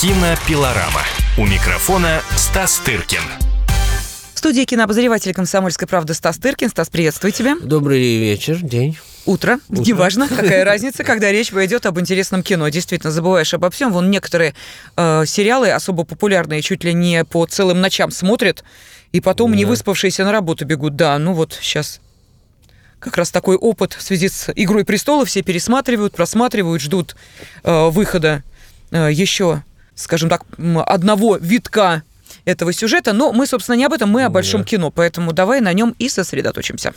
Кинопилорама. У микрофона Стас Тыркин. В студии кинообозреватель «Комсомольской правды» Стас Тыркин. Стас, приветствую тебя. Добрый вечер, день. Утро. Утро. Неважно, какая разница, когда речь пойдет об интересном кино. Действительно, забываешь обо всем. Вон некоторые э, сериалы, особо популярные, чуть ли не по целым ночам смотрят, и потом Да. не выспавшиеся на работу бегут. Да, ну вот сейчас как раз такой опыт в связи с «Игрой престолов». Все пересматривают, просматривают, ждут э, выхода э, еще, скажем так, одного витка этого сюжета. Но мы, собственно, не об этом, мы о большом Да. кино. Поэтому давай на нем и сосредоточимся.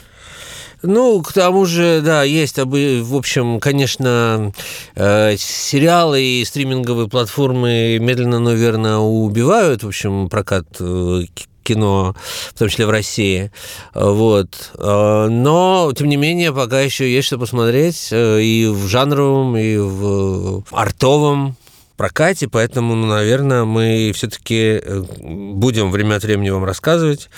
Ну, к тому же, да, есть, в общем, конечно, э, сериалы и стриминговые платформы медленно, но верно убивают, в общем, прокат э, кино, в том числе в России. Вот. Э, Но, тем не менее, пока еще есть что посмотреть э, и в жанровом, и в артовом прокате, поэтому, ну, наверное, мы все-таки будем время от времени вам рассказывать.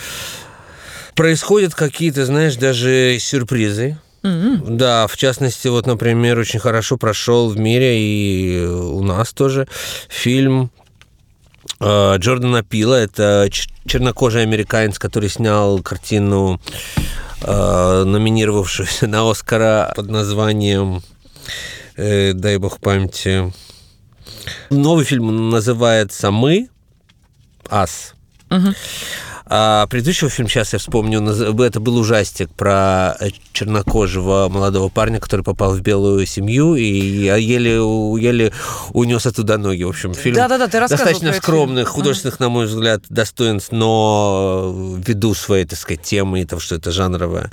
Происходят какие-то, знаешь, даже сюрпризы. М-м. Да, в частности, вот, например, очень хорошо прошел в мире и у нас тоже фильм э, Джордана Пила. Это чернокожий американец, который снял картину, э, номинировавшуюся на Оскара под названием, э, дай бог памяти, новый фильм называется «Мы», «Ас». Мгм. А предыдущего фильма, сейчас я вспомню, это был ужастик про э, чернокожего молодого парня, который попал в белую семью и еле, еле унес оттуда ноги. В общем, фильм Да-да-да, ты рассказывал достаточно про этот скромных, фильм. художественных, на мой взгляд, достоинств, но ввиду своей, так сказать, темы и того, что это жанровое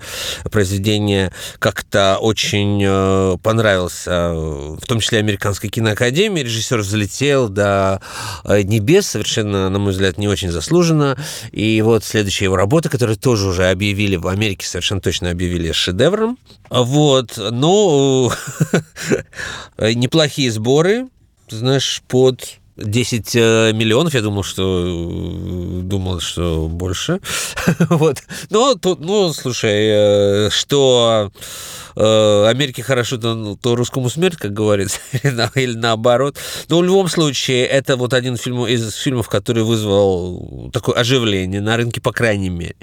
произведение, как-то очень э, понравился, в том числе Американской киноакадемии. Режиссер взлетел до э, небес, совершенно, на мой взгляд, не очень заслуженно. И вот следующая его работа, которую тоже уже объявили в Америке, совершенно точно объявили шедевром. Вот, ну, неплохие сборы, знаешь, под 10 э, миллионов, я думал, что э, думал, что больше. вот. Но тут, ну, слушай, э, что э, Америке хорошо, то, ну, то русскому смерть, как говорится, или, на- или наоборот. Но в любом случае, это вот один фильм из фильмов, который вызвал такое оживление на рынке, по крайней мере.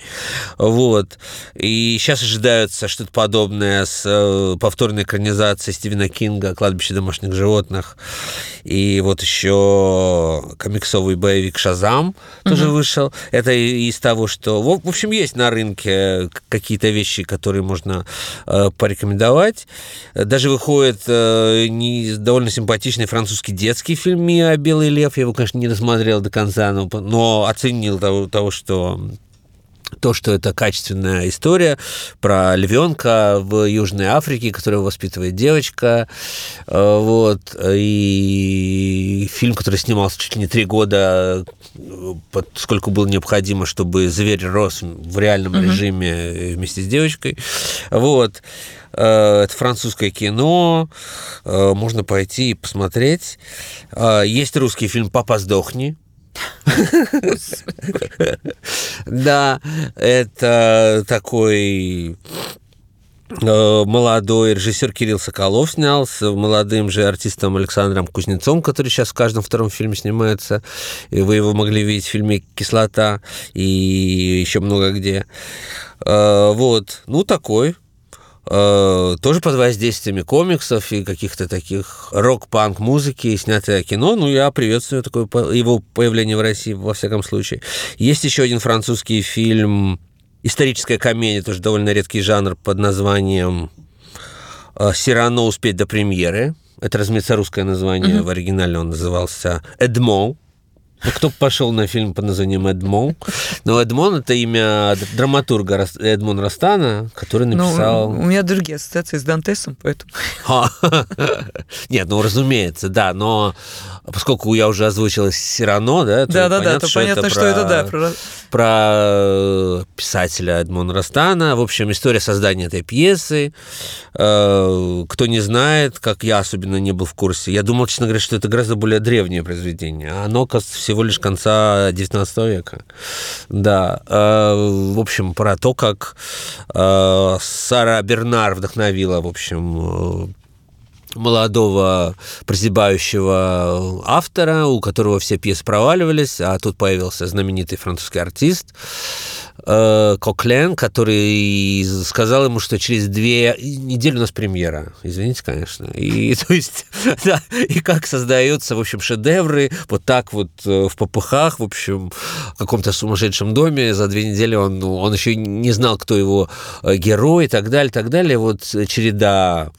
Вот. И сейчас ожидается что-то подобное с э, повторной экранизацией Стивена Кинга «Кладбище домашних животных». И вот еще комиксовый боевик «Шазам» тоже вышел. Это из того, что... В в общем, есть на рынке какие-то вещи, которые можно э, порекомендовать. Даже выходит э, не, довольно симпатичный французский детский фильм «Миа. Белый лев». Я его, конечно, не досмотрел до конца, но, но оценил того, того что то, что это качественная история про львенка в Южной Африке, которого воспитывает девочка. Э, Вот. И фильм, который снимался чуть ли не три года, э, сколько было необходимо, чтобы зверь рос в реальном режиме вместе с девочкой. Вот. Э, Это французское кино, можно пойти и посмотреть. Есть русский фильм «Папа, сдохни», да, это такой э, молодой режиссер Кирилл Соколов снял с молодым же артистом Александром Кузнецом, который сейчас в каждом втором фильме снимается. И вы его могли видеть в фильме «Кислота» и еще много где. Э, Вот, ну такой. Э, Тоже под воздействиями комиксов и каких-то таких рок-панк музыки снятое кино. Ну, я приветствую такое его появление в России, во всяком случае. Есть еще один французский фильм, историческая комедия, тоже довольно редкий жанр под названием э, «Сирано. Успеть до премьеры». Это, разумеется, русское название. В оригинале он назывался «Эдмон». Ну, кто пошел на фильм под названием «Эдмон»? Но «Эдмон» — это имя драматурга Эдмон Растана, который написал... Ну, у меня другие ассоциации с Дантесом, поэтому... Нет, ну, разумеется, да, но поскольку я уже озвучила Сирано, да, то Да-да-да, то понятно, что это, да, про- про э, писателя Эдмона Растана. В общем, история создания этой пьесы. Э, Кто не знает, как я особенно не был в курсе, я думал, честно говоря, что это гораздо более древнее произведение. А оно, кажется, всего лишь конца XIX века. Да. Э, В общем, про то, как э, Сара Бернар вдохновила, в общем, э, молодого прозябающего автора, у которого все пьесы проваливались, а тут появился знаменитый французский артист э, Коклен, который сказал ему, что через две недели у нас премьера. Извините, конечно. И то есть, да, и как создаются, в общем, шедевры вот так вот э, в попыхах, в общем, в каком-то сумасшедшем доме. За две недели он, он еще не знал, кто его э, герой и так далее, так далее. Вот череда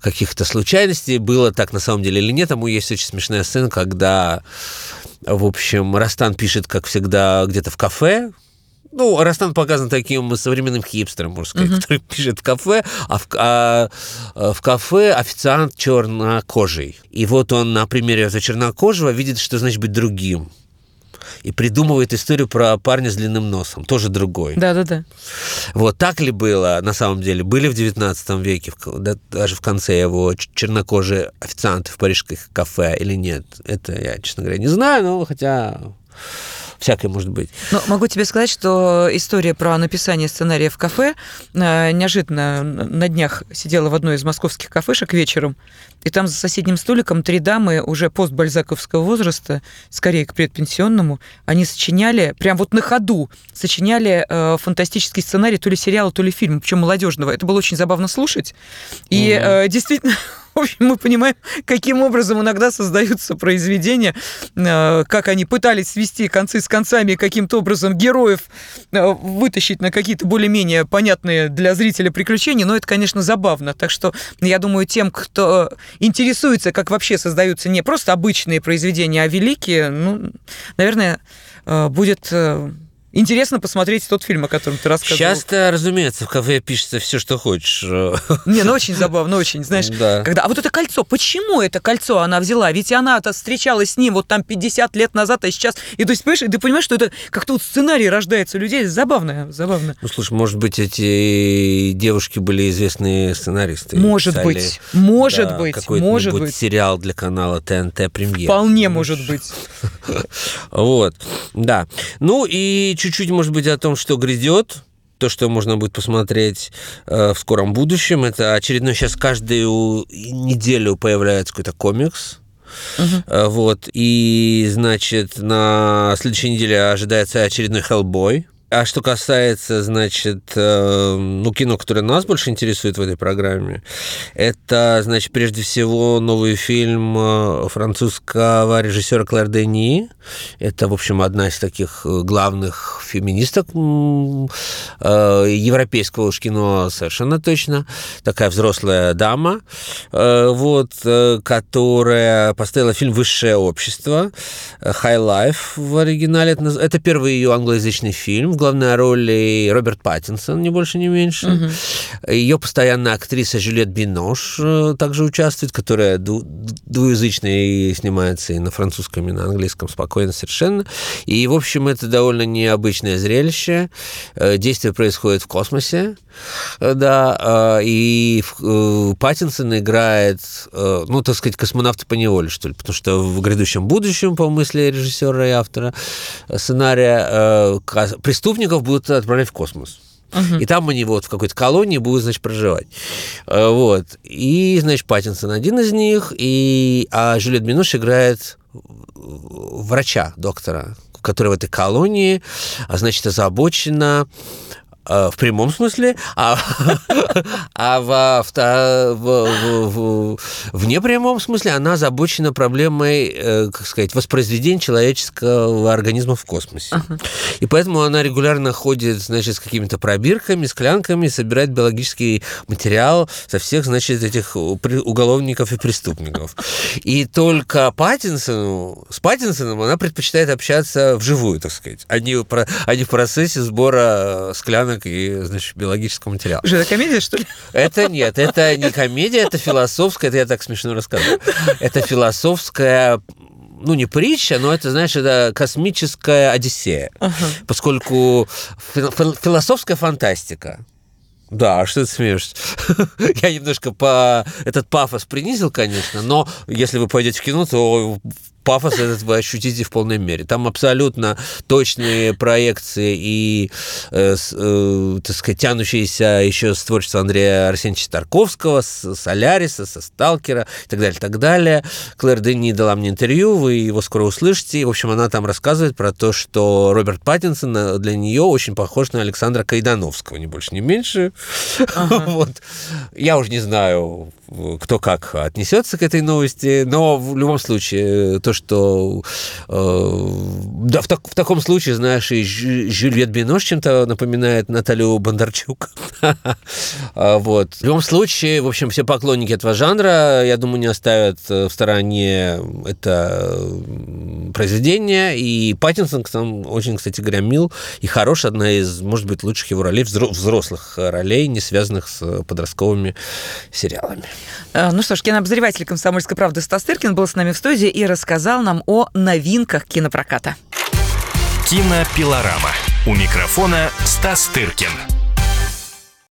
каких-то случайностей было так на самом деле или нет. Тому есть очень смешная сцена, когда в общем, Растан пишет, как всегда, где-то в кафе, ну, Растан показан таким современным хипстером, можно сказать, uh-huh. который пишет в кафе, а в, а, а в кафе официант чернокожий. И вот он на примере этого чернокожего видит, что значит быть другим. И придумывает историю про парня с длинным носом, тоже другой. Да-да-да. Вот так ли было на самом деле? Были в 19 веке, даже в конце его чернокожие официанты в парижских кафе или нет? Это я, честно говоря, не знаю, но хотя всякое может быть. Но могу тебе сказать, что история про написание сценария в кафе э, неожиданно на днях сидела в одной из московских кафешек вечером, и там за соседним столиком три дамы уже постбальзаковского возраста, скорее к предпенсионному, они сочиняли, прям вот на ходу, сочиняли э, фантастический сценарий то ли сериала, то ли фильма, причем молодежного. Это было очень забавно слушать. И э, действительно в общем, мы понимаем, каким образом иногда создаются произведения, э, как они пытались свести концы с концами каким-то образом героев э, вытащить на какие-то более-менее понятные для зрителя приключения, но это, конечно, забавно. Так что я думаю, тем, кто интересуется, как вообще создаются не просто обычные произведения, а великие, ну, наверное, э, будет Интересно посмотреть тот фильм, о котором ты рассказывал. Часто, разумеется, в кафе пишется все, что хочешь. Не, ну очень забавно, очень, знаешь. Да. Когда, а вот это кольцо, почему это кольцо она взяла? Ведь она-то встречалась с ним вот там 50 лет назад, а сейчас... И то есть, понимаешь, ты понимаешь, что это как-то вот сценарий рождается у людей. Забавно, забавно. Ну, слушай, может быть, эти девушки были известные сценаристы. Может писали, быть, может да, быть, может быть. сериал для канала ТНТ «Премьер». Вполне может быть. Вот, да. Ну и чуть-чуть, может быть, о том, что грядет, то, что можно будет посмотреть э, в скором будущем. Это очередной сейчас каждую неделю появляется какой-то комикс. Uh-huh. Вот. И, значит, на следующей неделе ожидается очередной Хеллбой. А что касается, значит, э, ну, кино, которое нас больше интересует в этой программе, это, значит, прежде всего новый фильм э, французского режиссера Клэр Дени. Это, в общем, одна из таких э, главных феминисток европейского уж кино совершенно точно. Такая взрослая дама, вот, которая поставила фильм «Высшее общество», «High Life» в оригинале. Это первый ее англоязычный фильм в главной роли Роберт Паттинсон, не больше, не меньше. Угу. Ее постоянная актриса Жюлет Бинош э, также участвует, которая двуязычная и снимается и на французском, и на английском спокойно совершенно. И, в общем, это довольно необычное зрелище. Э, действие происходит в космосе, э, да, и Паттинсон играет, ну, так сказать, космонавта по неволе, что ли, потому что в грядущем будущем, по мысли режиссера и автора сценария, преступник преступников будут отправлять в космос. Угу. И там они вот в какой-то колонии будут, значит, проживать. Э, вот. И, значит, Паттинсон один из них, и, а Жюлет Минуш играет врача, доктора, который в этой колонии, а, значит, озабочена в прямом смысле, а, а в, в, в, в, непрямом смысле она озабочена проблемой, э, как сказать, воспроизведения человеческого организма в космосе. Ага. И поэтому она регулярно ходит, значит, с какими-то пробирками, склянками, собирает биологический материал со всех, значит, этих уголовников и преступников. И только Паттинсону, с Паттинсоном она предпочитает общаться вживую, так сказать, а не, а не в процессе сбора склянок ребенок и, значит, биологического материала. Это комедия, что ли? Это нет, это не комедия, это философская, это я так смешно рассказываю. Это философская ну, не притча, но это, знаешь, это космическая одиссея. Ага. Поскольку философская фантастика. Да, а что ты смеешься? Я немножко по этот пафос принизил, конечно, но если вы пойдете в кино, то пафос этот вы ощутите в полной мере. Там абсолютно точные проекции и, э, э, так сказать, тянущиеся еще с творчества Андрея Арсеньевича Тарковского, с Соляриса, со Сталкера и так далее, так далее. Клэр Дени дала мне интервью, вы его скоро услышите. В общем, она там рассказывает про то, что Роберт Паттинсон э, для нее очень похож на Александра Кайдановского, ни больше, ни меньше. Ага. Вот. Я уже не знаю, кто как отнесется к этой новости, но в любом случае то, что э, да, в, так, в таком случае, знаешь, и Жюльет Бинош чем-то напоминает Наталью Бондарчук. А, вот. В любом случае, в общем, все поклонники этого жанра, я думаю, не оставят в стороне это произведение, и Паттинсон там очень, кстати говоря, мил и хорош, одна из, может быть, лучших его ролей, взрослых ролей, не связанных с подростковыми сериалами. Э, ну что ж, кинообозреватель «Комсомольской правды» Стас Тыркин был с нами в студии и рассказал нам о новинках кинопроката. Кинопилорама. У микрофона Стас Тыркин.